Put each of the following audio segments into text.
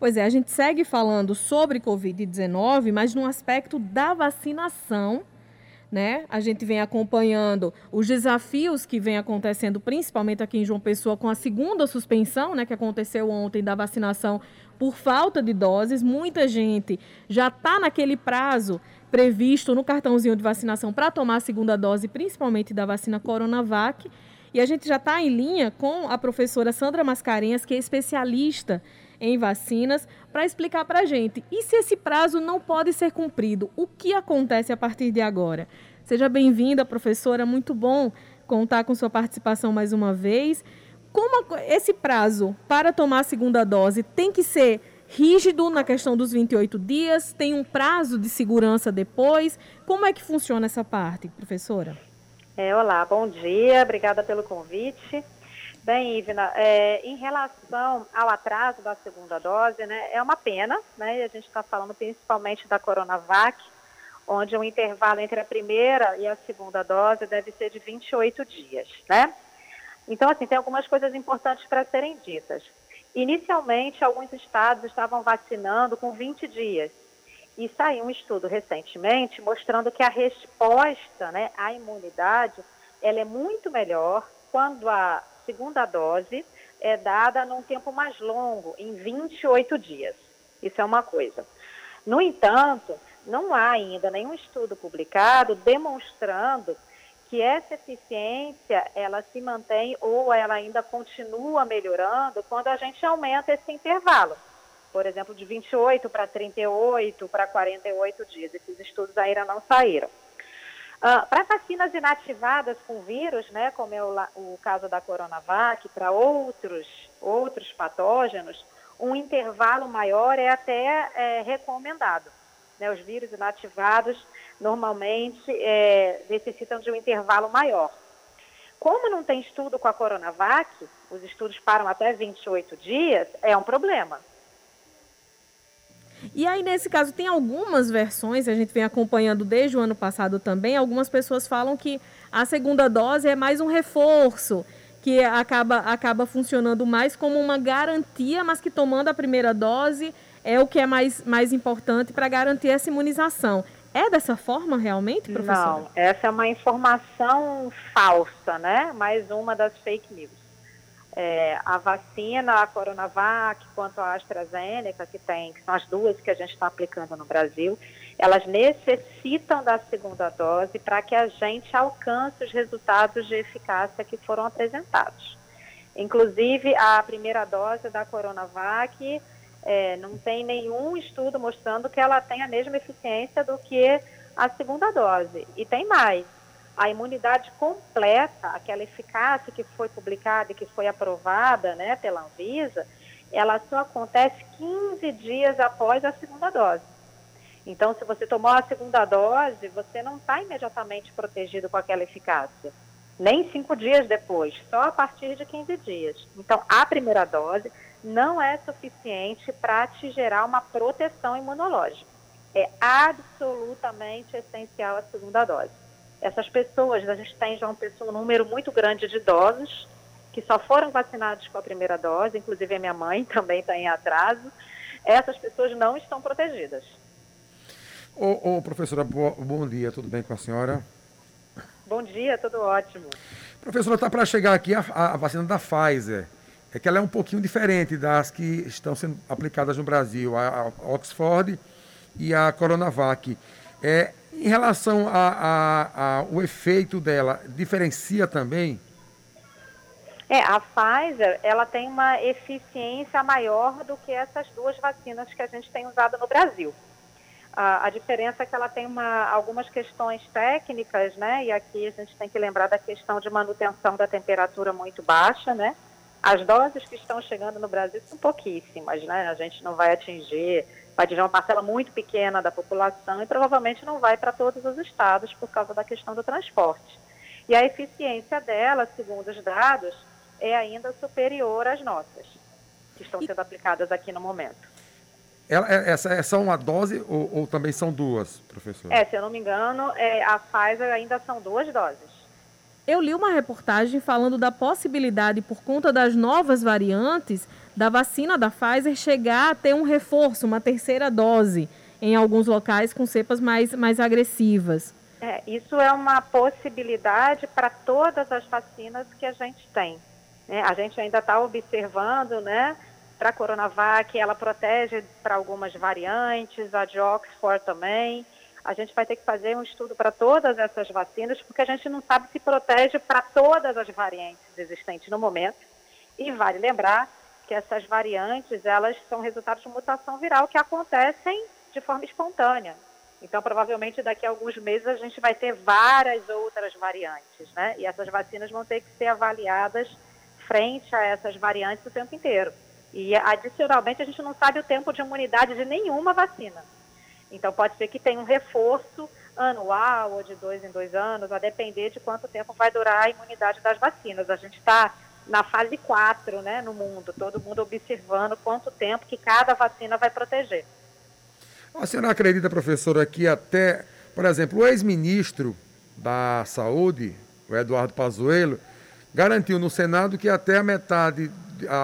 Pois é, a gente segue falando sobre Covid-19, mas no aspecto da vacinação. Né? A gente vem acompanhando os desafios que vem acontecendo, principalmente aqui em João Pessoa, com a segunda suspensão, né, que aconteceu ontem da vacinação por falta de doses. Muita gente já está naquele prazo previsto no cartãozinho de vacinação para tomar a segunda dose, principalmente da vacina Coronavac. E a gente já está em linha com a professora Sandra Mascarenhas, que é especialista em vacinas, para explicar para a gente. E se esse prazo não pode ser cumprido, o que acontece a partir de agora? Seja bem-vinda, professora. Muito bom contar com sua participação mais uma vez. Como esse prazo para tomar a segunda dose tem que ser rígido na questão dos 28 dias? Tem um prazo de segurança depois? Como é que funciona essa parte, professora? É, olá, bom dia, obrigada pelo convite. Bem, Ivna, é, em relação ao atraso da segunda dose, né, é uma pena, né, a gente está falando principalmente da Coronavac, onde o intervalo entre a primeira e a segunda dose deve ser de 28 dias, né? Então, assim, tem algumas coisas importantes para serem ditas. Inicialmente, alguns estados estavam vacinando com 20 dias. E saiu um estudo recentemente mostrando que a resposta né, à imunidade ela é muito melhor quando a segunda dose é dada num tempo mais longo, em 28 dias. Isso é uma coisa. No entanto, não há ainda nenhum estudo publicado demonstrando que essa eficiência ela se mantém ou ela ainda continua melhorando quando a gente aumenta esse intervalo. Por exemplo, de 28 para 38 para 48 dias. Esses estudos ainda não saíram. Uh, para vacinas inativadas com vírus, né, como é o, o caso da Coronavac, para outros, outros patógenos, um intervalo maior é até é, recomendado. Né, os vírus inativados normalmente é, necessitam de um intervalo maior. Como não tem estudo com a Coronavac, os estudos param até 28 dias, é um problema. E aí, nesse caso, tem algumas versões, a gente vem acompanhando desde o ano passado também, algumas pessoas falam que a segunda dose é mais um reforço, que acaba, acaba funcionando mais como uma garantia, mas que tomando a primeira dose é o que é mais, mais importante para garantir essa imunização. É dessa forma realmente, professor? Não, essa é uma informação falsa, né? Mais uma das fake news. É, a vacina, a Coronavac, quanto a AstraZeneca, que tem, que são as duas que a gente está aplicando no Brasil, elas necessitam da segunda dose para que a gente alcance os resultados de eficácia que foram apresentados. Inclusive, a primeira dose da Coronavac é, não tem nenhum estudo mostrando que ela tem a mesma eficiência do que a segunda dose. E tem mais. A imunidade completa, aquela eficácia que foi publicada e que foi aprovada né, pela Anvisa, ela só acontece 15 dias após a segunda dose. Então, se você tomou a segunda dose, você não está imediatamente protegido com aquela eficácia. Nem cinco dias depois, só a partir de 15 dias. Então, a primeira dose não é suficiente para te gerar uma proteção imunológica. É absolutamente essencial a segunda dose. Essas pessoas, a gente tem já um, um número muito grande de idosos que só foram vacinados com a primeira dose, inclusive a minha mãe também está em atraso. Essas pessoas não estão protegidas. Ô, ô professora, bo, bom dia, tudo bem com a senhora? Bom dia, tudo ótimo. Professora, está para chegar aqui a, a vacina da Pfizer é que ela é um pouquinho diferente das que estão sendo aplicadas no Brasil, a, Oxford e a Coronavac. É, em relação ao efeito dela, diferencia também? É, a Pfizer, ela tem uma eficiência maior do que essas duas vacinas que a gente tem usado no Brasil. A, a diferença é que ela tem uma, algumas questões técnicas, né? E aqui a gente tem que lembrar da questão de manutenção da temperatura muito baixa, né? As doses que estão chegando no Brasil são pouquíssimas, né? A gente não vai atingir, vai atingir uma parcela muito pequena da população e provavelmente não vai para todos os estados por causa da questão do transporte. E a eficiência dela, segundo os dados, é ainda superior às nossas, que estão sendo aplicadas aqui no momento. Ela, é, essa é só uma dose ou, ou, também são duas, professor? É, se eu não me engano, é, a Pfizer ainda são duas doses. Eu li uma reportagem falando da possibilidade, por conta das novas variantes, da vacina da Pfizer chegar a ter um reforço, uma terceira dose, em alguns locais com cepas mais, mais agressivas. É, isso é uma possibilidade para todas as vacinas que a gente tem. Né? A gente ainda está observando, né? Para a Coronavac, ela protege para algumas variantes, a de Oxford também. A gente vai ter que fazer um estudo para todas essas vacinas, porque a gente não sabe se protege para todas as variantes existentes no momento. E vale lembrar que essas variantes, elas são resultados de mutação viral que acontecem de forma espontânea. Então, provavelmente, daqui a alguns meses a gente vai ter várias outras variantes, né? E essas vacinas vão ter que ser avaliadas frente a essas variantes o tempo inteiro. E, adicionalmente, a gente não sabe o tempo de imunidade de nenhuma vacina. Então, pode ser que tenha um reforço anual ou de dois em dois anos, a depender de quanto tempo vai durar a imunidade das vacinas. A gente está na fase 4, né, no mundo, todo mundo observando quanto tempo que cada vacina vai proteger. A senhora acredita, professora, que até, por exemplo, o ex-ministro da Saúde, o Eduardo Pazuello, garantiu no Senado que até a metade,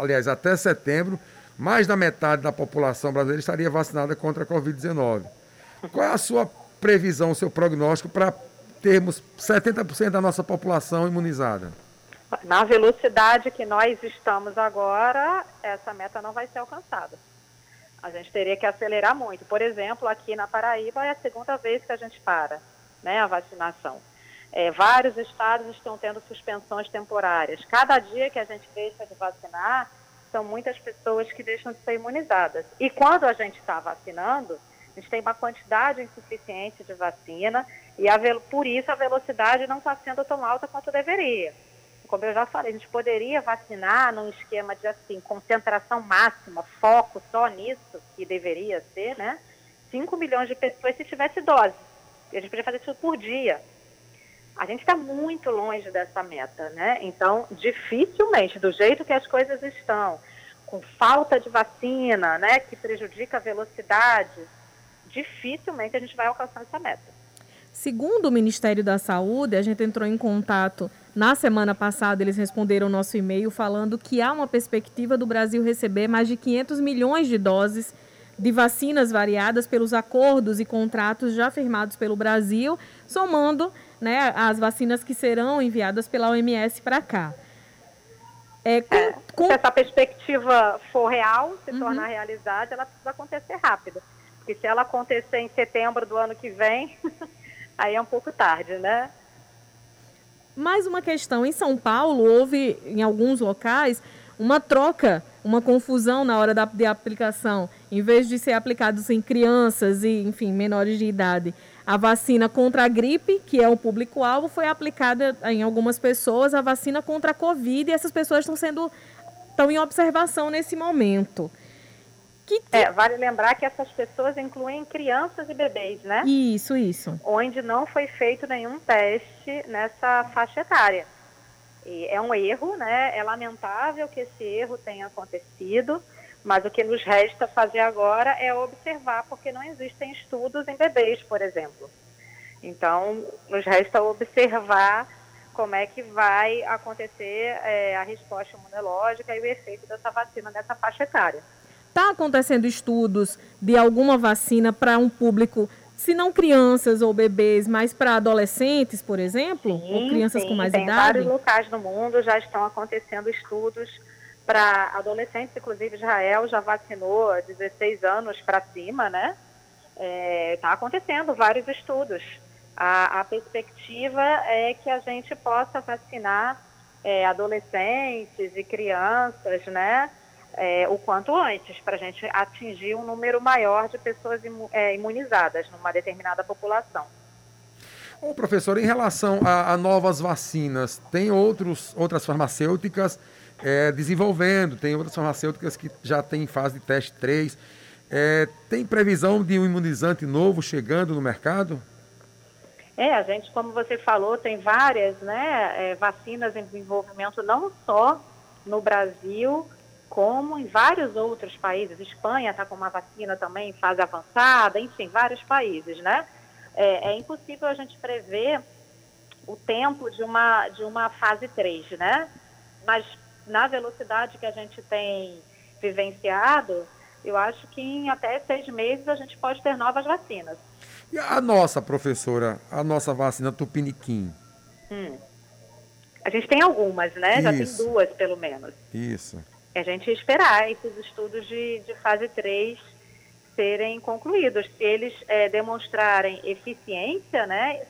aliás, até setembro, mais da metade da população brasileira estaria vacinada contra a Covid-19. Qual é a sua previsão, o seu prognóstico para termos 70% da nossa população imunizada? Na velocidade que nós estamos agora, essa meta não vai ser alcançada. A gente teria que acelerar muito. Por exemplo, aqui na Paraíba é a segunda vez que a gente para né, a vacinação. É, vários estados estão tendo suspensões temporárias. Cada dia que a gente deixa de vacinar, são muitas pessoas que deixam de ser imunizadas. E quando a gente está vacinando, a gente tem uma quantidade insuficiente de vacina e a, por isso a velocidade não está sendo tão alta quanto deveria. Como eu já falei, a gente poderia vacinar num esquema de assim, concentração máxima, foco só nisso, que deveria ser, né? 5 milhões de pessoas se tivesse dose. A gente poderia fazer isso por dia. A gente está muito longe dessa meta, né? Então, dificilmente, do jeito que as coisas estão, com falta de vacina, né, que prejudica a velocidade, dificilmente a gente vai alcançar essa meta. Segundo o Ministério da Saúde, a gente entrou em contato na semana passada, eles responderam o nosso e-mail falando que há uma perspectiva do Brasil receber mais de 500 milhões de doses de vacinas variadas pelos acordos e contratos já firmados pelo Brasil, somando né, as vacinas que serão enviadas pela OMS para cá. É, com, é, com... Se essa perspectiva for real, se uhum. tornar realidade, ela precisa acontecer rápido. Porque se ela acontecer em setembro do ano que vem, aí é um pouco tarde, né? Mais uma questão: em São Paulo, houve em alguns locais uma troca, uma confusão na hora da, de aplicação. Em vez de ser aplicados em crianças e, enfim, menores de idade, a vacina contra a gripe, que é o público-alvo, foi aplicada em algumas pessoas, a vacina contra a Covid, e essas pessoas estão sendo estão em observação nesse momento. Que... É, vale lembrar que essas pessoas incluem crianças e bebês, né? Isso, isso. Onde não foi feito nenhum teste nessa faixa etária. É um erro, né? É lamentável que esse erro tenha acontecido, mas o que nos resta fazer agora é observar, porque não existem estudos em bebês, por exemplo. Então, nos resta observar como é que vai acontecer é, a resposta imunológica e o efeito dessa vacina nessa faixa etária. Está acontecendo estudos de alguma vacina para um público se não crianças ou bebês, mas para adolescentes, por exemplo, sim, ou crianças sim, com mais tem idade? vários locais no mundo já estão acontecendo estudos para adolescentes, inclusive Israel já vacinou 16 anos para cima, né? Está é, tá acontecendo vários estudos. A, a, perspectiva é que a gente possa vacinar é, adolescentes e crianças, né? É, o quanto antes, para a gente atingir um número maior de pessoas é, imunizadas numa determinada população. Ô, professor, em relação a, a novas vacinas, tem outros, outras farmacêuticas é, desenvolvendo, tem outras farmacêuticas que já têm fase de teste 3. É, tem previsão de um imunizante novo chegando no mercado? É, a gente, como você falou, tem várias né, é, vacinas em desenvolvimento, não só no Brasil, como em vários outros países. Espanha está com uma vacina também em fase avançada, enfim, vários países, né? É, é, impossível a gente prever o tempo de uma, de uma fase 3, né? Mas na velocidade que a gente tem vivenciado, eu acho que em até seis meses a gente pode ter novas vacinas. E a nossa, professora, a nossa vacina Tupiniquim? Hum. A gente tem algumas, né? Isso. Já tem duas, pelo menos. Isso. A gente esperar esses estudos de, de fase 3 serem concluídos. Se eles é, demonstrarem eficiência, né,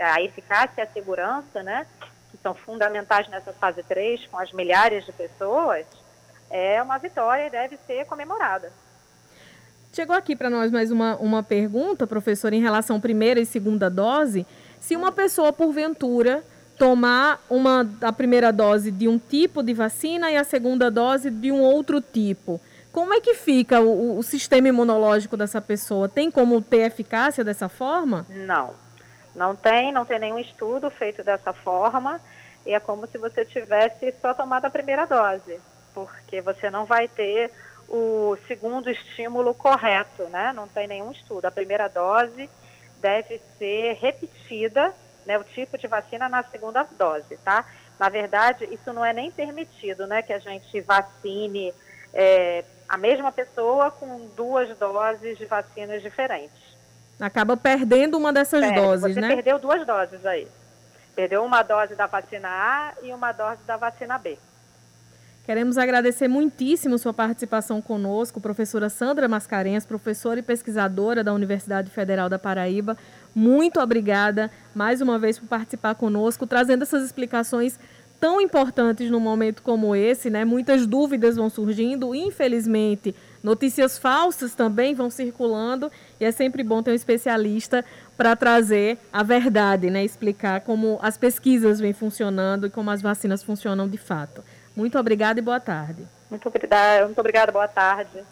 a eficácia e a segurança, né, que são fundamentais nessa fase 3, com as milhares de pessoas, é uma vitória e deve ser comemorada. Chegou aqui para nós mais uma, uma pergunta, professor, em relação à primeira e segunda dose. Se uma pessoa, porventura, tomar uma, a primeira dose de um tipo de vacina e a segunda dose de um outro tipo, como é que fica o, o, sistema imunológico dessa pessoa? Tem como ter eficácia dessa forma? Não, não tem, não tem nenhum estudo feito dessa forma. E é como se você tivesse só tomado a primeira dose, porque você não vai ter o segundo estímulo correto, né? Não tem nenhum estudo. A primeira dose deve ser repetida, né? O tipo de vacina na segunda dose, tá? Na verdade, isso não é nem permitido, né? Que a gente vacine é, a mesma pessoa com duas doses de vacinas diferentes. Acaba perdendo uma dessas Perde, doses, você né? Você perdeu duas doses aí. Perdeu uma dose da vacina A e uma dose da vacina B. Queremos agradecer muitíssimo sua participação conosco, professora Sandra Mascarenhas, professora e pesquisadora da Universidade Federal da Paraíba. Muito obrigada mais uma vez por participar conosco, trazendo essas explicações tão importantes num momento como esse, né? Muitas dúvidas vão surgindo, infelizmente, notícias falsas também vão circulando e é sempre bom ter um especialista para trazer a verdade, né? Explicar como as pesquisas vêm funcionando e como as vacinas funcionam de fato. Muito obrigada e boa tarde. Muito obrigada, muito obrigada, boa tarde.